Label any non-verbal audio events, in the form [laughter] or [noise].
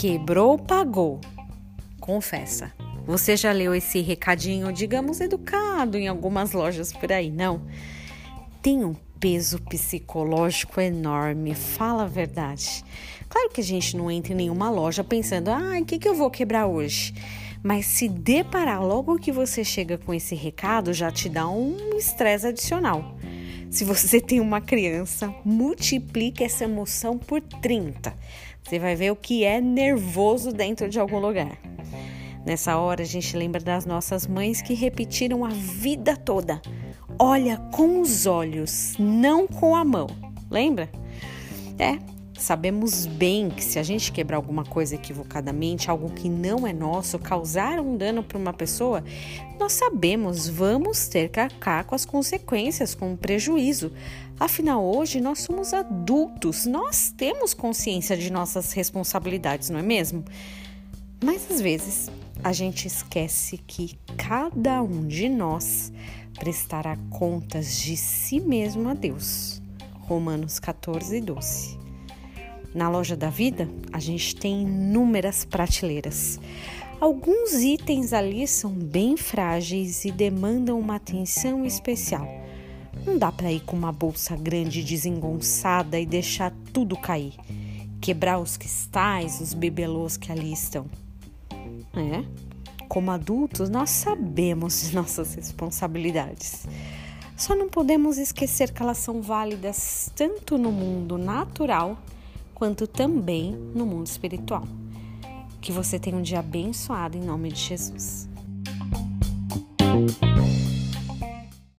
Quebrou, pagou. Confessa. Você já leu esse recadinho, digamos, educado em algumas lojas por aí, não? Tem um peso psicológico enorme, fala a verdade. Claro que a gente não entra em nenhuma loja pensando, ah, o que, que eu vou quebrar hoje? Mas se deparar logo que você chega com esse recado, já te dá um estresse adicional. Se você tem uma criança, multiplique essa emoção por 30. Você vai ver o que é nervoso dentro de algum lugar. Nessa hora, a gente lembra das nossas mães que repetiram a vida toda: olha com os olhos, não com a mão. Lembra? É, sabemos bem que se a gente quebrar alguma coisa equivocadamente, algo que não é nosso, causar um dano para uma pessoa, nós sabemos, vamos ter que arcar com as consequências, com o prejuízo. Afinal, hoje nós somos adultos, nós temos consciência de nossas responsabilidades, não é mesmo? Mas às vezes a gente esquece que cada um de nós prestará contas de si mesmo a Deus. Romanos 14, 12. Na loja da vida, a gente tem inúmeras prateleiras. Alguns itens ali são bem frágeis e demandam uma atenção especial. Não dá para ir com uma bolsa grande desengonçada e deixar tudo cair, quebrar os cristais, os bibelôs que ali estão. É, como adultos, nós sabemos de [laughs] nossas responsabilidades. Só não podemos esquecer que elas são válidas tanto no mundo natural quanto também no mundo espiritual. Que você tenha um dia abençoado em nome de Jesus.